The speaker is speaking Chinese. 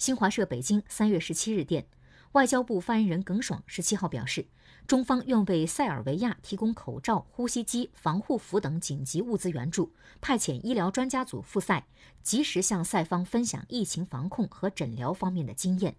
新华社北京三月十七日电，外交部发言人耿爽十七号表示，中方愿为塞尔维亚提供口罩、呼吸机、防护服等紧急物资援助，派遣医疗专家组赴塞，及时向塞方分享疫情防控和诊疗方面的经验。